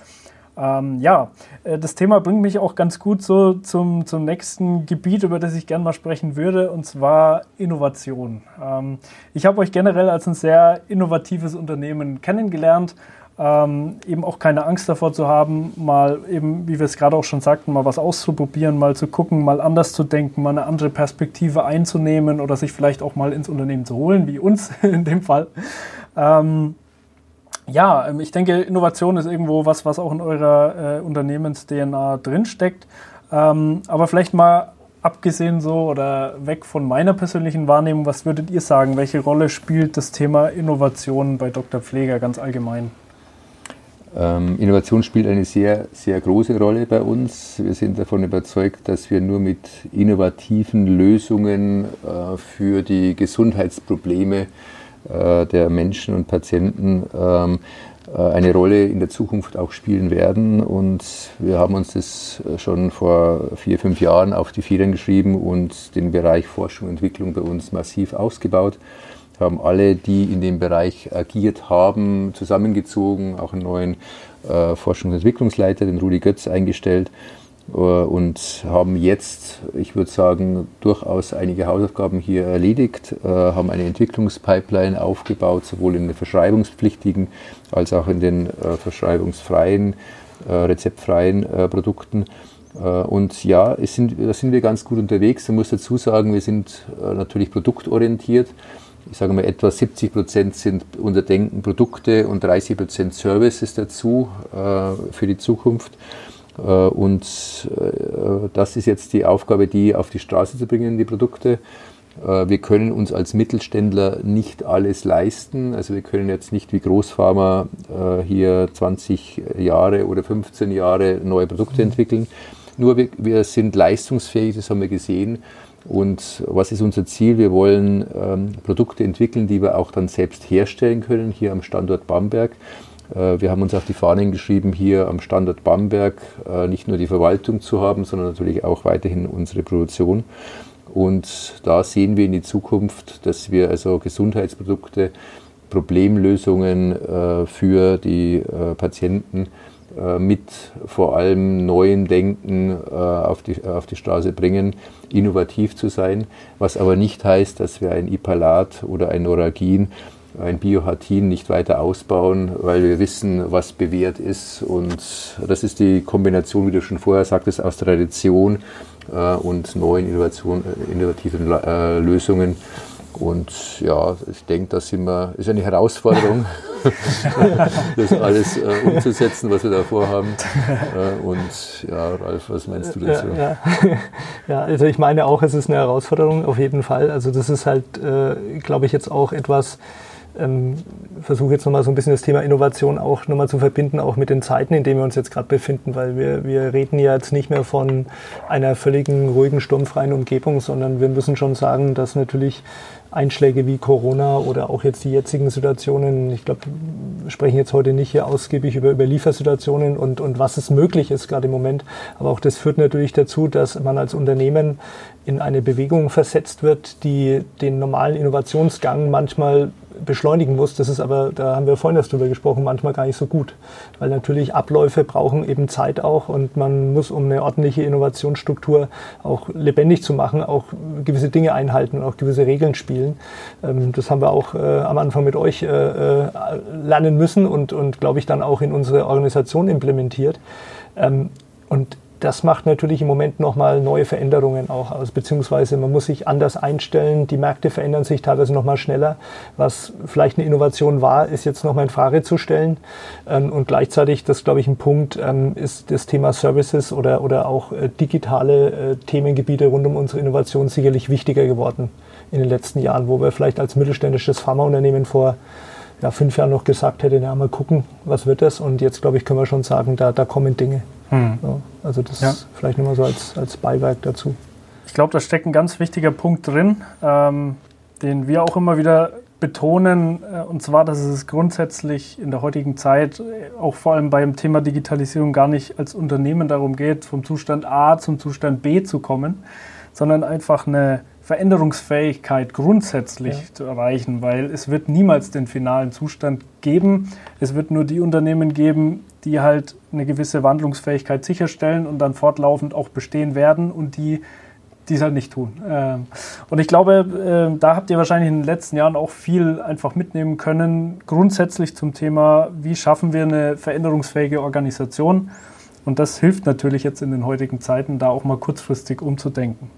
Ähm, ja, äh, das Thema bringt mich auch ganz gut so zum, zum nächsten Gebiet, über das ich gerne mal sprechen würde, und zwar Innovation. Ähm, ich habe euch generell als ein sehr innovatives Unternehmen kennengelernt. Ähm, eben auch keine Angst davor zu haben, mal eben, wie wir es gerade auch schon sagten, mal was auszuprobieren, mal zu gucken, mal anders zu denken, mal eine andere Perspektive einzunehmen oder sich vielleicht auch mal ins Unternehmen zu holen, wie uns in dem Fall. Ähm, ja, ähm, ich denke, Innovation ist irgendwo was, was auch in eurer äh, Unternehmens-DNA drinsteckt. Ähm, aber vielleicht mal abgesehen so oder weg von meiner persönlichen Wahrnehmung, was würdet ihr sagen? Welche Rolle spielt das Thema Innovation bei Dr. Pfleger ganz allgemein? Ähm, Innovation spielt eine sehr, sehr große Rolle bei uns. Wir sind davon überzeugt, dass wir nur mit innovativen Lösungen äh, für die Gesundheitsprobleme äh, der Menschen und Patienten ähm, äh, eine Rolle in der Zukunft auch spielen werden. Und wir haben uns das schon vor vier, fünf Jahren auf die Federn geschrieben und den Bereich Forschung und Entwicklung bei uns massiv ausgebaut. Wir haben alle, die in dem Bereich agiert haben, zusammengezogen, auch einen neuen äh, Forschungs- und Entwicklungsleiter, den Rudi Götz, eingestellt äh, und haben jetzt, ich würde sagen, durchaus einige Hausaufgaben hier erledigt, äh, haben eine Entwicklungspipeline aufgebaut, sowohl in den verschreibungspflichtigen als auch in den äh, verschreibungsfreien, rezeptfreien Produkten. Und ja, sind, da sind wir ganz gut unterwegs. Man muss dazu sagen, wir sind natürlich produktorientiert. Ich sage mal, etwa 70 Prozent sind unser Denken Produkte und 30 Prozent Services dazu für die Zukunft. Äh, und äh, das ist jetzt die Aufgabe, die auf die Straße zu bringen, die Produkte. Äh, wir können uns als Mittelständler nicht alles leisten. Also wir können jetzt nicht wie Großpharma hier 20 Jahre oder 15 Jahre neue Produkte entwickeln. Nur wir, wir sind leistungsfähig, das haben wir gesehen. Und was ist unser Ziel? Wir wollen ähm, Produkte entwickeln, die wir auch dann selbst herstellen können, hier am Standort Bamberg. Äh, wir haben uns auf die Fahnen geschrieben, hier am Standort Bamberg äh, nicht nur die Verwaltung zu haben, sondern natürlich auch weiterhin unsere Produktion. Und da sehen wir in die Zukunft, dass wir also Gesundheitsprodukte, Problemlösungen äh, für die Patienten mit vor allem neuem Denken auf die, auf die Straße bringen, innovativ zu sein, was aber nicht heißt, dass wir ein Ipalat oder ein Noragin ein Biohatin nicht weiter ausbauen, weil wir wissen, was bewährt ist. Und das ist die Kombination, wie du schon vorher sagtest, aus Tradition äh, und neuen Innovation, äh, innovativen äh, Lösungen. Und ja, ich denke, das sind wir, ist eine Herausforderung, das alles äh, umzusetzen, was wir da vorhaben. Äh, und ja, Ralf, was meinst du dazu? Ja, ja. ja, also ich meine auch, es ist eine Herausforderung, auf jeden Fall. Also das ist halt, äh, glaube ich, jetzt auch etwas, ähm, versuche jetzt nochmal so ein bisschen das Thema Innovation auch nochmal zu verbinden, auch mit den Zeiten, in denen wir uns jetzt gerade befinden, weil wir, wir reden ja jetzt nicht mehr von einer völligen ruhigen, sturmfreien Umgebung, sondern wir müssen schon sagen, dass natürlich Einschläge wie Corona oder auch jetzt die jetzigen Situationen, ich glaube, wir sprechen jetzt heute nicht hier ausgiebig über, über Liefersituationen und, und was es möglich ist gerade im Moment, aber auch das führt natürlich dazu, dass man als Unternehmen in eine Bewegung versetzt wird, die den normalen Innovationsgang manchmal beschleunigen muss. Das ist aber, da haben wir vorhin erst drüber gesprochen, manchmal gar nicht so gut. Weil natürlich Abläufe brauchen eben Zeit auch und man muss, um eine ordentliche Innovationsstruktur auch lebendig zu machen, auch gewisse Dinge einhalten und auch gewisse Regeln spielen. Ähm, das haben wir auch äh, am Anfang mit euch äh, äh lernen müssen und, und glaube ich, dann auch in unsere Organisation implementiert. Ähm, und das macht natürlich im Moment nochmal neue Veränderungen auch aus, beziehungsweise man muss sich anders einstellen. Die Märkte verändern sich teilweise nochmal schneller. Was vielleicht eine Innovation war, ist jetzt nochmal in Frage zu stellen. Ähm, und gleichzeitig, das glaube ich ein Punkt, ähm, ist das Thema Services oder, oder auch äh, digitale äh, Themengebiete rund um unsere Innovation sicherlich wichtiger geworden in den letzten Jahren, wo wir vielleicht als mittelständisches Pharmaunternehmen vor ja, fünf Jahren noch gesagt hätten, ja, mal gucken, was wird das? Und jetzt, glaube ich, können wir schon sagen, da, da kommen Dinge. Hm. So, also das ja. vielleicht nochmal so als, als Beiwerk dazu. Ich glaube, da steckt ein ganz wichtiger Punkt drin, ähm, den wir auch immer wieder betonen, äh, und zwar, dass es grundsätzlich in der heutigen Zeit, äh, auch vor allem beim Thema Digitalisierung, gar nicht als Unternehmen darum geht, vom Zustand A zum Zustand B zu kommen, sondern einfach eine Veränderungsfähigkeit grundsätzlich ja. zu erreichen, weil es wird niemals den finalen Zustand geben. Es wird nur die Unternehmen geben, die halt eine gewisse Wandlungsfähigkeit sicherstellen und dann fortlaufend auch bestehen werden und die die es halt nicht tun. Ähm, und ich glaube, ähm, da habt ihr wahrscheinlich in den letzten Jahren auch viel einfach mitnehmen können, grundsätzlich zum Thema, wie schaffen wir eine veränderungsfähige Organisation. Und das hilft natürlich jetzt in den heutigen Zeiten, da auch mal kurzfristig umzudenken.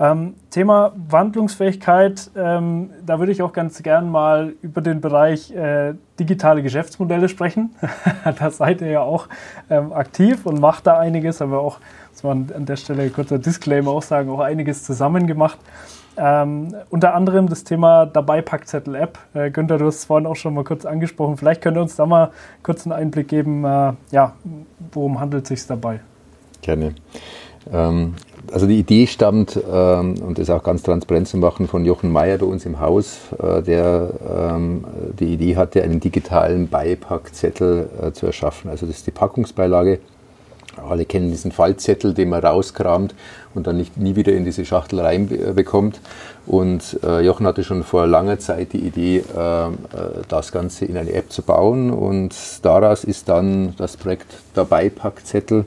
Ähm, Thema Wandlungsfähigkeit, ähm, da würde ich auch ganz gern mal über den Bereich äh, digitale Geschäftsmodelle sprechen. da seid ihr ja auch ähm, aktiv und macht da einiges, haben wir auch, muss man an der Stelle kurzer Disclaimer auch sagen, auch einiges zusammen gemacht. Ähm, unter anderem das Thema dabei Packzettel App. Äh, Günther, du hast es vorhin auch schon mal kurz angesprochen. Vielleicht könnt ihr uns da mal kurz einen Einblick geben, äh, ja, worum handelt es sich dabei? Gerne. Ähm, also die Idee stammt, ähm, und das auch ganz transparent zu machen, von Jochen Mayer bei uns im Haus, äh, der ähm, die Idee hatte, einen digitalen Beipackzettel äh, zu erschaffen. Also das ist die Packungsbeilage. Alle kennen diesen Fallzettel, den man rauskramt und dann nicht, nie wieder in diese Schachtel reinbekommt. Und äh, Jochen hatte schon vor langer Zeit die Idee, äh, äh, das Ganze in eine App zu bauen. Und daraus ist dann das Projekt der Beipackzettel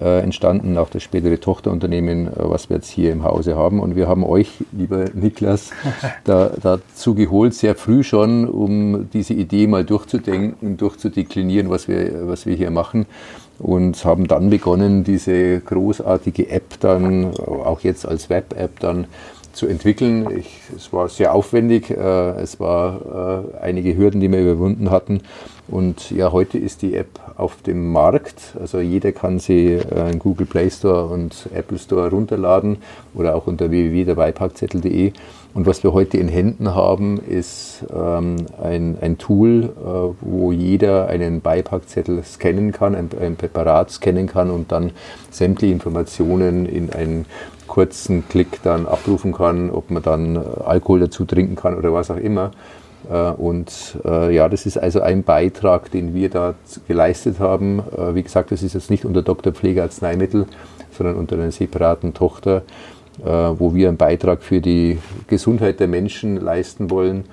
äh, entstanden, auch das spätere Tochterunternehmen, äh, was wir jetzt hier im Hause haben. Und wir haben euch, lieber Niklas, da, dazu geholt, sehr früh schon, um diese Idee mal durchzudenken, durchzudeklinieren, was wir, was wir hier machen. Und haben dann begonnen, diese großartige App dann, auch jetzt als Web-App dann, zu entwickeln. Ich, es war sehr aufwendig, äh, es war äh, einige Hürden, die wir überwunden hatten. Und ja, heute ist die App auf dem Markt. Also jeder kann sie äh, in Google Play Store und Apple Store runterladen oder auch unter www.dabeipackzettel.de. Und was wir heute in Händen haben, ist ähm, ein, ein Tool, äh, wo jeder einen Beipackzettel scannen kann, ein, ein Präparat scannen kann und dann sämtliche Informationen in einen kurzen Klick dann abrufen kann, ob man dann äh, Alkohol dazu trinken kann oder was auch immer. Äh, und äh, ja, das ist also ein Beitrag, den wir da geleistet haben. Äh, wie gesagt, das ist jetzt nicht unter Dr. Pflegearzneimittel, sondern unter einer separaten Tochter, wo wir einen Beitrag für die Gesundheit der Menschen leisten wollen.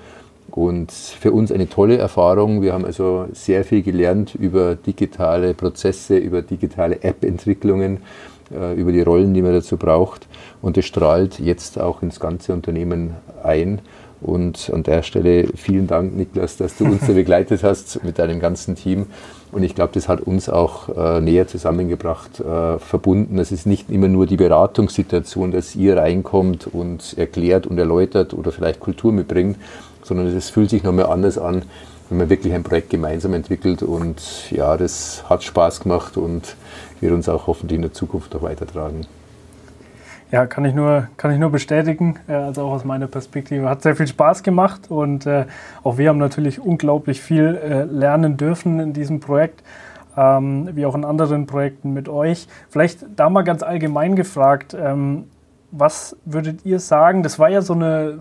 Und für uns eine tolle Erfahrung. Wir haben also sehr viel gelernt über digitale Prozesse, über digitale App-Entwicklungen, über die Rollen, die man dazu braucht. Und es strahlt jetzt auch ins ganze Unternehmen ein. Und an der Stelle vielen Dank, Niklas, dass du uns da begleitet hast mit deinem ganzen Team. Und ich glaube, das hat uns auch äh, näher zusammengebracht, äh, verbunden. Es ist nicht immer nur die Beratungssituation, dass ihr reinkommt und erklärt und erläutert oder vielleicht Kultur mitbringt, sondern es fühlt sich nochmal anders an, wenn man wirklich ein Projekt gemeinsam entwickelt. Und ja, das hat Spaß gemacht und wird uns auch hoffentlich in der Zukunft noch weitertragen. Ja, kann ich nur, kann ich nur bestätigen. Äh, also auch aus meiner Perspektive. Hat sehr viel Spaß gemacht und äh, auch wir haben natürlich unglaublich viel äh, lernen dürfen in diesem Projekt, ähm, wie auch in anderen Projekten mit euch. Vielleicht da mal ganz allgemein gefragt, ähm, was würdet ihr sagen? Das war ja so eine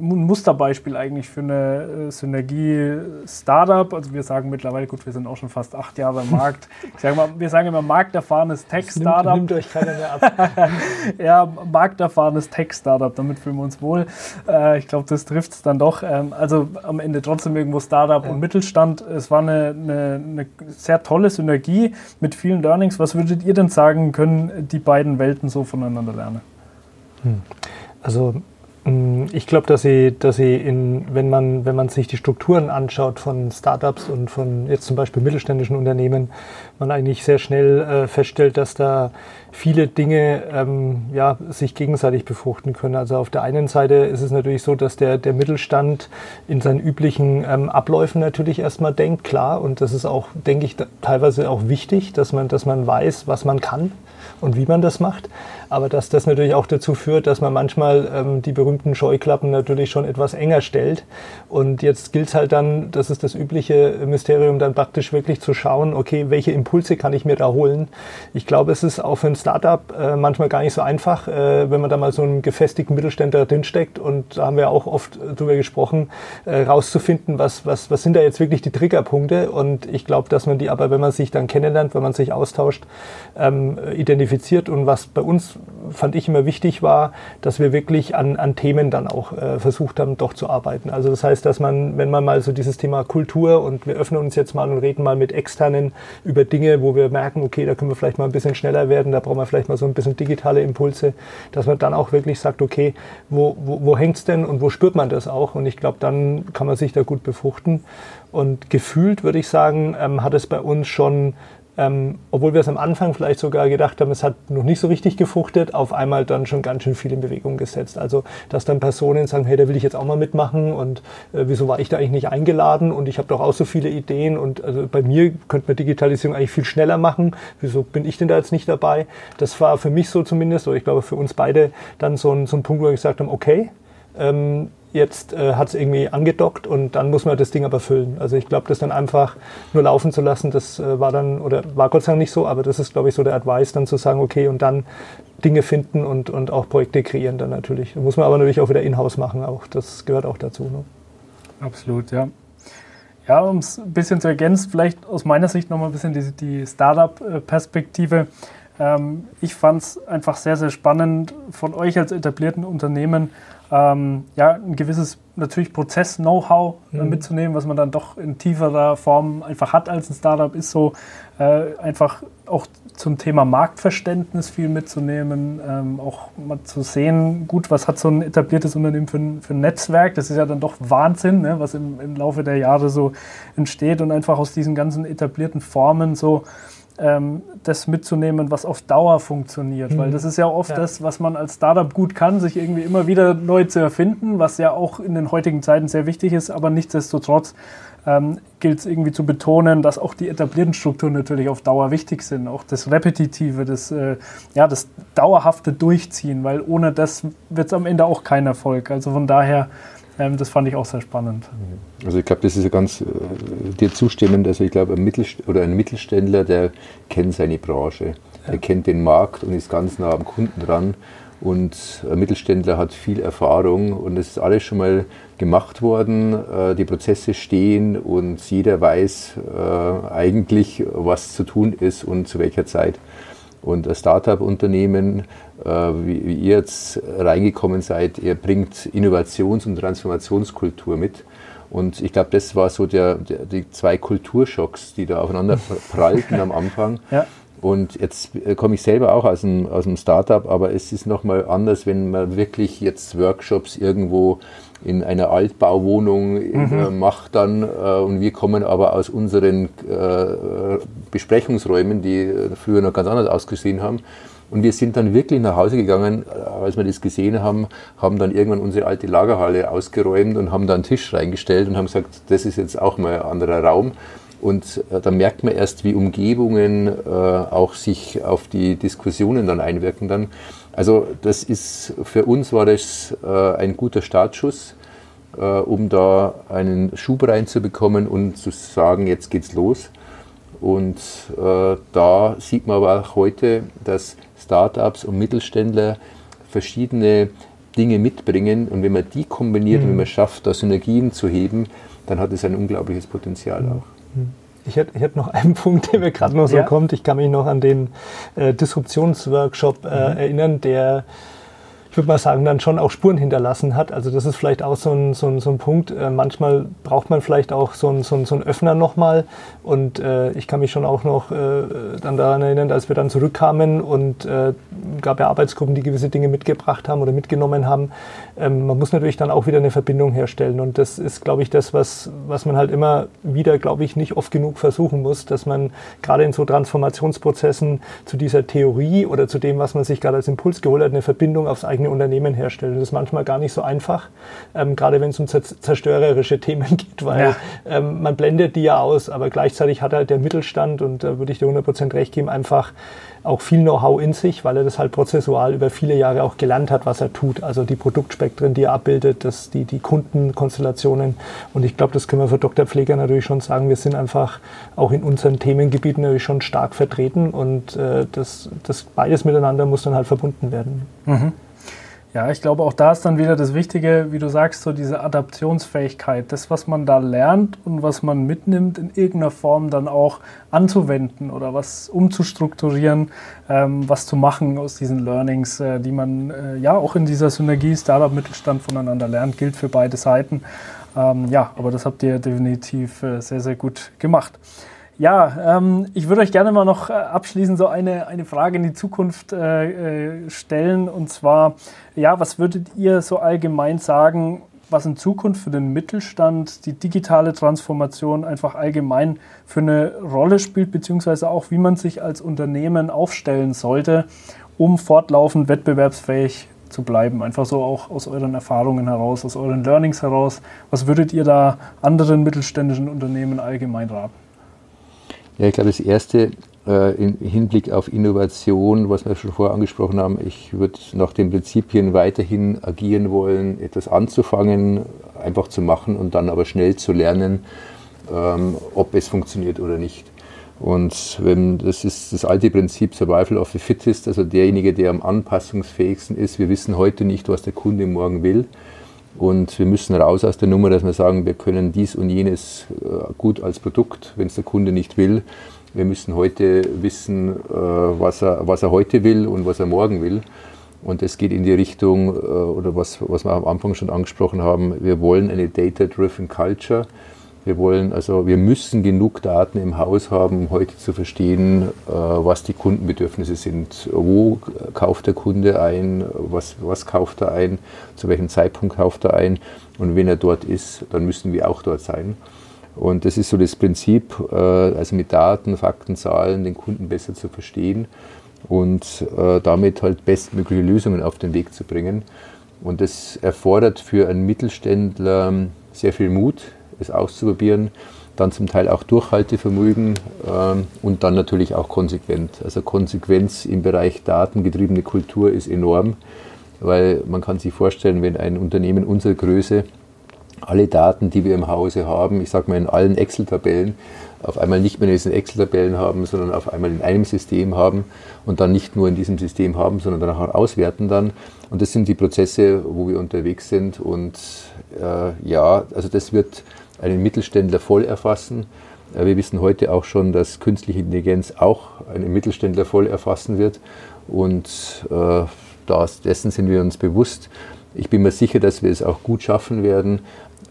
ein Musterbeispiel eigentlich für eine äh, Synergie-Startup. Also wir sagen mittlerweile, gut, wir sind auch schon fast acht Jahre im Markt. Ich sage mal, wir sagen immer markterfahrenes Tech-Startup. Nimmt, nimmt, euch keiner mehr ab. ja, markterfahrenes Tech-Startup, damit fühlen wir uns wohl. Äh, ich glaube, das trifft es dann doch. Ähm, also am Ende trotzdem irgendwo Startup ja. und Mittelstand. Es war eine, eine, eine sehr tolle Synergie mit vielen Learnings. Was würdet ihr denn sagen, können die beiden Welten so voneinander lernen? Hm. Also ich glaube, dass sie, dass sie in, wenn man, wenn man sich die Strukturen anschaut von Startups und von jetzt zum Beispiel mittelständischen Unternehmen, man eigentlich sehr schnell äh, feststellt, dass da viele Dinge ähm, ja, sich gegenseitig befruchten können. Also auf der einen Seite ist es natürlich so, dass der, der Mittelstand in seinen üblichen ähm, Abläufen natürlich erstmal denkt, klar, und das ist auch, denke ich, teilweise auch wichtig, dass man, dass man weiß, was man kann und wie man das macht. Aber dass das natürlich auch dazu führt, dass man manchmal ähm, die berühmten Scheuklappen natürlich schon etwas enger stellt. Und jetzt gilt es halt dann, das ist das übliche Mysterium, dann praktisch wirklich zu schauen, okay, welche Impulse kann ich mir da holen? Ich glaube, es ist auch für ein Startup äh, manchmal gar nicht so einfach, äh, wenn man da mal so einen gefestigten Mittelständler drinsteckt. Und da haben wir auch oft drüber gesprochen, äh, rauszufinden, was, was, was sind da jetzt wirklich die Triggerpunkte. Und ich glaube, dass man die aber, wenn man sich dann kennenlernt, wenn man sich austauscht, ähm, identifiziert. Und was bei uns fand ich immer wichtig war, dass wir wirklich an, an Themen dann auch äh, versucht haben, doch zu arbeiten. Also das heißt, dass man, wenn man mal so dieses Thema Kultur und wir öffnen uns jetzt mal und reden mal mit Externen über Dinge, wo wir merken, okay, da können wir vielleicht mal ein bisschen schneller werden, da brauchen wir vielleicht mal so ein bisschen digitale Impulse, dass man dann auch wirklich sagt, okay, wo, wo, wo hängt es denn und wo spürt man das auch? Und ich glaube, dann kann man sich da gut befruchten. Und gefühlt würde ich sagen, ähm, hat es bei uns schon ähm, obwohl wir es am Anfang vielleicht sogar gedacht haben, es hat noch nicht so richtig gefruchtet, auf einmal dann schon ganz schön viel in Bewegung gesetzt. Also, dass dann Personen sagen, hey, da will ich jetzt auch mal mitmachen und äh, wieso war ich da eigentlich nicht eingeladen und ich habe doch auch so viele Ideen und also bei mir könnte man Digitalisierung eigentlich viel schneller machen. Wieso bin ich denn da jetzt nicht dabei? Das war für mich so zumindest, oder ich glaube für uns beide dann so ein, so ein Punkt, wo wir gesagt haben, okay, ähm, Jetzt äh, hat es irgendwie angedockt und dann muss man das Ding aber füllen. Also ich glaube, das dann einfach nur laufen zu lassen, das äh, war dann, oder war Gott sei Dank nicht so, aber das ist, glaube ich, so der Advice, dann zu sagen, okay, und dann Dinge finden und, und auch Projekte kreieren dann natürlich. Muss man aber natürlich auch wieder in-house machen, auch das gehört auch dazu. Ne? Absolut, ja. Ja, um es ein bisschen zu ergänzen, vielleicht aus meiner Sicht nochmal ein bisschen die, die Startup-Perspektive. Ähm, ich fand es einfach sehr, sehr spannend von euch als etablierten Unternehmen ähm, ja, ein gewisses natürlich Prozess-Know-how äh, mhm. mitzunehmen, was man dann doch in tieferer Form einfach hat als ein Startup, ist so äh, einfach auch zum Thema Marktverständnis viel mitzunehmen, ähm, auch mal zu sehen, gut, was hat so ein etabliertes Unternehmen für ein, für ein Netzwerk, das ist ja dann doch Wahnsinn, ne, was im, im Laufe der Jahre so entsteht und einfach aus diesen ganzen etablierten Formen so ähm, das mitzunehmen, was auf Dauer funktioniert. Mhm. Weil das ist ja oft ja. das, was man als Startup gut kann, sich irgendwie immer wieder neu zu erfinden, was ja auch in den heutigen Zeiten sehr wichtig ist, aber nichtsdestotrotz ähm, gilt es irgendwie zu betonen, dass auch die etablierten Strukturen natürlich auf Dauer wichtig sind. Auch das Repetitive, das, äh, ja, das dauerhafte Durchziehen, weil ohne das wird es am Ende auch kein Erfolg. Also von daher ähm, das fand ich auch sehr spannend. Also ich glaube, das ist ja ganz äh, dir zustimmend. Also ich glaube, ein, oder ein Mittelständler, der kennt seine Branche, ja. der kennt den Markt und ist ganz nah am Kunden dran. Und ein Mittelständler hat viel Erfahrung und es ist alles schon mal gemacht worden. Äh, die Prozesse stehen und jeder weiß äh, eigentlich, was zu tun ist und zu welcher Zeit. Und ein Startup-Unternehmen, wie, wie, ihr jetzt reingekommen seid, ihr bringt Innovations- und Transformationskultur mit. Und ich glaube, das war so der, der, die zwei Kulturschocks, die da aufeinander prallten am Anfang. Ja. Und jetzt komme ich selber auch aus einem, aus einem Startup, aber es ist nochmal anders, wenn man wirklich jetzt Workshops irgendwo in einer Altbauwohnung äh, mhm. macht dann äh, und wir kommen aber aus unseren äh, Besprechungsräumen, die früher noch ganz anders ausgesehen haben. Und wir sind dann wirklich nach Hause gegangen, als wir das gesehen haben, haben dann irgendwann unsere alte Lagerhalle ausgeräumt und haben da einen Tisch reingestellt und haben gesagt, das ist jetzt auch mal ein anderer Raum. Und äh, da merkt man erst, wie Umgebungen äh, auch sich auf die Diskussionen dann einwirken dann. Also das ist, für uns war das äh, ein guter Startschuss, äh, um da einen Schub reinzubekommen und zu sagen, jetzt geht's los. Und äh, da sieht man aber auch heute, dass Startups und Mittelständler verschiedene Dinge mitbringen und wenn man die kombiniert mhm. und wenn man schafft, da Synergien zu heben, dann hat es ein unglaubliches Potenzial mhm. auch. Ich hätte, ich hätte noch einen Punkt, der mir gerade noch so ja. kommt. Ich kann mich noch an den äh, Disruptionsworkshop äh, mhm. erinnern, der ich würde mal sagen, dann schon auch Spuren hinterlassen hat. Also das ist vielleicht auch so ein, so ein, so ein Punkt. Äh, manchmal braucht man vielleicht auch so ein, so so ein Öffner nochmal. Und äh, ich kann mich schon auch noch äh, dann daran erinnern, als wir dann zurückkamen und äh, gab ja Arbeitsgruppen, die gewisse Dinge mitgebracht haben oder mitgenommen haben. Ähm, man muss natürlich dann auch wieder eine Verbindung herstellen. Und das ist, glaube ich, das, was, was man halt immer wieder, glaube ich, nicht oft genug versuchen muss, dass man gerade in so Transformationsprozessen zu dieser Theorie oder zu dem, was man sich gerade als Impuls geholt hat, eine Verbindung aufs eigene Unternehmen herstellt. Und das ist manchmal gar nicht so einfach, ähm, gerade wenn es um zerstörerische Themen geht, weil ja. ähm, man blendet die ja aus, aber gleichzeitig hat halt der Mittelstand, und da würde ich dir 100% recht geben, einfach auch viel Know-how in sich, weil er das halt prozessual über viele Jahre auch gelernt hat, was er tut. Also die Produktspektren, die er abbildet, das, die, die Kundenkonstellationen. Und ich glaube, das können wir für Dr. Pfleger natürlich schon sagen. Wir sind einfach auch in unseren Themengebieten natürlich schon stark vertreten und äh, das, das beides miteinander muss dann halt verbunden werden. Mhm. Ja, ich glaube, auch da ist dann wieder das Wichtige, wie du sagst, so diese Adaptionsfähigkeit, das, was man da lernt und was man mitnimmt, in irgendeiner Form dann auch anzuwenden oder was umzustrukturieren, ähm, was zu machen aus diesen Learnings, äh, die man äh, ja auch in dieser Synergie Startup-Mittelstand voneinander lernt, gilt für beide Seiten. Ähm, ja, aber das habt ihr definitiv äh, sehr, sehr gut gemacht. Ja, ähm, ich würde euch gerne mal noch äh, abschließend so eine, eine Frage in die Zukunft äh, äh, stellen. Und zwar, ja, was würdet ihr so allgemein sagen, was in Zukunft für den Mittelstand die digitale Transformation einfach allgemein für eine Rolle spielt, beziehungsweise auch, wie man sich als Unternehmen aufstellen sollte, um fortlaufend wettbewerbsfähig zu bleiben? Einfach so auch aus euren Erfahrungen heraus, aus euren Learnings heraus. Was würdet ihr da anderen mittelständischen Unternehmen allgemein raten? Ja, ich glaube, das Erste äh, im Hinblick auf Innovation, was wir schon vorher angesprochen haben, ich würde nach den Prinzipien weiterhin agieren wollen, etwas anzufangen, einfach zu machen und dann aber schnell zu lernen, ähm, ob es funktioniert oder nicht. Und wenn, das ist das alte Prinzip Survival of the Fittest, also derjenige, der am anpassungsfähigsten ist. Wir wissen heute nicht, was der Kunde morgen will. Und wir müssen raus aus der Nummer, dass wir sagen, wir können dies und jenes äh, gut als Produkt, wenn es der Kunde nicht will. Wir müssen heute wissen, äh, was er, was er heute will und was er morgen will. Und es geht in die Richtung, äh, oder was, was wir am Anfang schon angesprochen haben, wir wollen eine Data-Driven Culture. Wir wollen also, wir müssen genug Daten im Haus haben, um heute zu verstehen, äh, was die Kundenbedürfnisse sind. Wo kauft der Kunde ein? Was, was kauft er ein? Zu welchem Zeitpunkt kauft er ein? Und wenn er dort ist, dann müssen wir auch dort sein. Und das ist so das Prinzip, äh, also mit Daten, Fakten, Zahlen den Kunden besser zu verstehen und äh, damit halt bestmögliche Lösungen auf den Weg zu bringen. Und das erfordert für einen Mittelständler sehr viel Mut, es auszuprobieren. Dann zum Teil auch Durchhaltevermögen ähm, und dann natürlich auch konsequent. Also Konsequenz im Bereich datengetriebene Kultur ist enorm, weil man kann sich vorstellen, wenn ein Unternehmen unserer Größe alle Daten, die wir im Hause haben, ich sage mal in allen Excel-Tabellen, auf einmal nicht mehr in diesen Excel-Tabellen haben, sondern auf einmal in einem System haben und dann nicht nur in diesem System haben, sondern dann auch auswerten dann. Und das sind die Prozesse, wo wir unterwegs sind. Und äh, ja, also das wird einen Mittelständler voll erfassen. Äh, wir wissen heute auch schon, dass künstliche Intelligenz auch einen Mittelständler voll erfassen wird. Und äh, das, dessen sind wir uns bewusst. Ich bin mir sicher, dass wir es auch gut schaffen werden.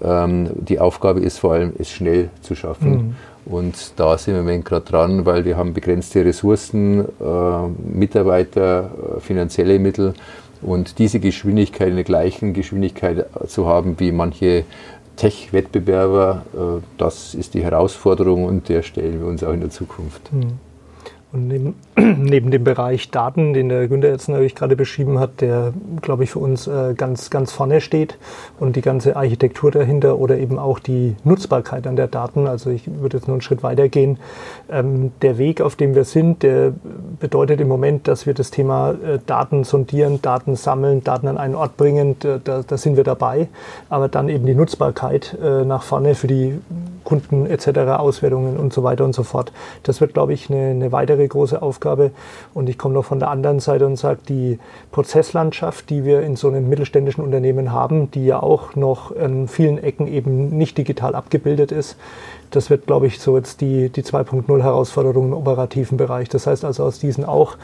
Ähm, die Aufgabe ist vor allem, es schnell zu schaffen. Mhm. Und da sind wir im Moment gerade dran, weil wir haben begrenzte Ressourcen, äh, Mitarbeiter, äh, finanzielle Mittel. Und diese Geschwindigkeit in der gleichen Geschwindigkeit zu haben wie manche Tech-Wettbewerber, äh, das ist die Herausforderung und der stellen wir uns auch in der Zukunft. Mhm. Und neben, dem Bereich Daten, den der Günther jetzt natürlich gerade beschrieben hat, der, glaube ich, für uns äh, ganz, ganz vorne steht und die ganze Architektur dahinter oder eben auch die Nutzbarkeit an der Daten. Also ich würde jetzt nur einen Schritt weiter gehen. Ähm, der Weg, auf dem wir sind, der bedeutet im Moment, dass wir das Thema äh, Daten sondieren, Daten sammeln, Daten an einen Ort bringen, da, da sind wir dabei. Aber dann eben die Nutzbarkeit äh, nach vorne für die Kunden etc., Auswertungen und so weiter und so fort. Das wird, glaube ich, eine, eine weitere große Aufgabe. Und ich komme noch von der anderen Seite und sage, die Prozesslandschaft, die wir in so einem mittelständischen Unternehmen haben, die ja auch noch in vielen Ecken eben nicht digital abgebildet ist, das wird, glaube ich, so jetzt die, die 2.0 Herausforderung im operativen Bereich. Das heißt also aus diesen auch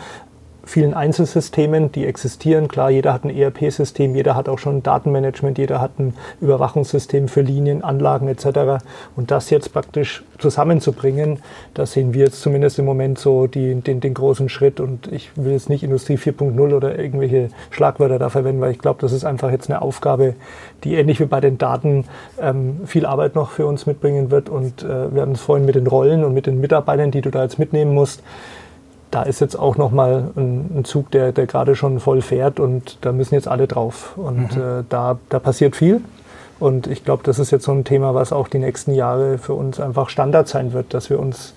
vielen Einzelsystemen, die existieren. Klar, jeder hat ein ERP-System, jeder hat auch schon ein Datenmanagement, jeder hat ein Überwachungssystem für Linien, Anlagen etc. Und das jetzt praktisch zusammenzubringen, da sehen wir jetzt zumindest im Moment so die, den, den großen Schritt. Und ich will jetzt nicht Industrie 4.0 oder irgendwelche Schlagwörter da verwenden, weil ich glaube, das ist einfach jetzt eine Aufgabe, die ähnlich wie bei den Daten ähm, viel Arbeit noch für uns mitbringen wird. Und äh, wir hatten es vorhin mit den Rollen und mit den Mitarbeitern, die du da jetzt mitnehmen musst da ist jetzt auch nochmal ein, ein Zug, der, der gerade schon voll fährt und da müssen jetzt alle drauf. Und mhm. äh, da, da passiert viel. Und ich glaube, das ist jetzt so ein Thema, was auch die nächsten Jahre für uns einfach Standard sein wird, dass wir uns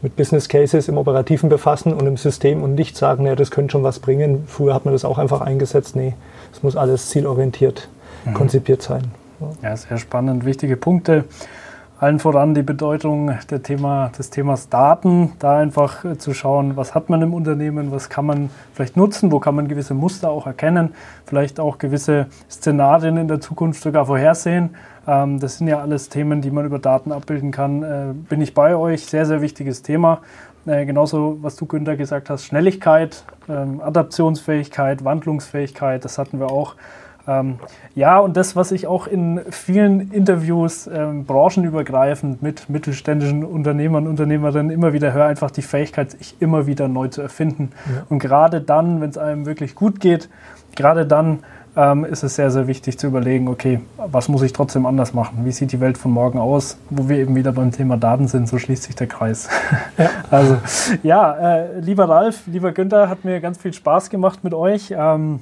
mit Business Cases im Operativen befassen und im System und nicht sagen, ja, das könnte schon was bringen. Früher hat man das auch einfach eingesetzt. Nee, es muss alles zielorientiert mhm. konzipiert sein. Ja, sehr spannend. Wichtige Punkte. Allen voran die Bedeutung der Thema, des Themas Daten, da einfach äh, zu schauen, was hat man im Unternehmen, was kann man vielleicht nutzen, wo kann man gewisse Muster auch erkennen, vielleicht auch gewisse Szenarien in der Zukunft sogar vorhersehen. Ähm, das sind ja alles Themen, die man über Daten abbilden kann. Äh, bin ich bei euch, sehr, sehr wichtiges Thema. Äh, genauso, was du, Günther, gesagt hast, Schnelligkeit, ähm, Adaptionsfähigkeit, Wandlungsfähigkeit, das hatten wir auch ähm, ja, und das, was ich auch in vielen Interviews ähm, branchenübergreifend mit mittelständischen Unternehmern, Unternehmerinnen immer wieder höre, einfach die Fähigkeit, sich immer wieder neu zu erfinden. Ja. Und gerade dann, wenn es einem wirklich gut geht, gerade dann ähm, ist es sehr, sehr wichtig zu überlegen, okay, was muss ich trotzdem anders machen? Wie sieht die Welt von morgen aus? Wo wir eben wieder beim Thema Daten sind, so schließt sich der Kreis. Ja. Also ja, äh, lieber Ralf, lieber Günther, hat mir ganz viel Spaß gemacht mit euch. Ähm,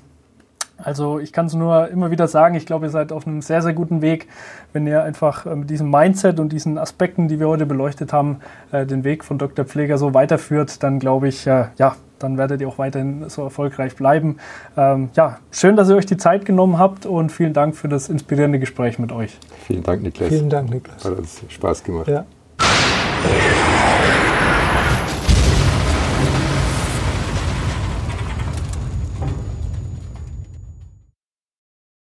also ich kann es nur immer wieder sagen, ich glaube, ihr seid auf einem sehr, sehr guten Weg, wenn ihr einfach äh, mit diesem Mindset und diesen Aspekten, die wir heute beleuchtet haben, äh, den Weg von Dr. Pfleger so weiterführt, dann glaube ich, äh, ja, dann werdet ihr auch weiterhin so erfolgreich bleiben. Ähm, ja, schön, dass ihr euch die Zeit genommen habt und vielen Dank für das inspirierende Gespräch mit euch. Vielen Dank, Niklas. Vielen Dank, Niklas. Hat uns Spaß gemacht. Ja.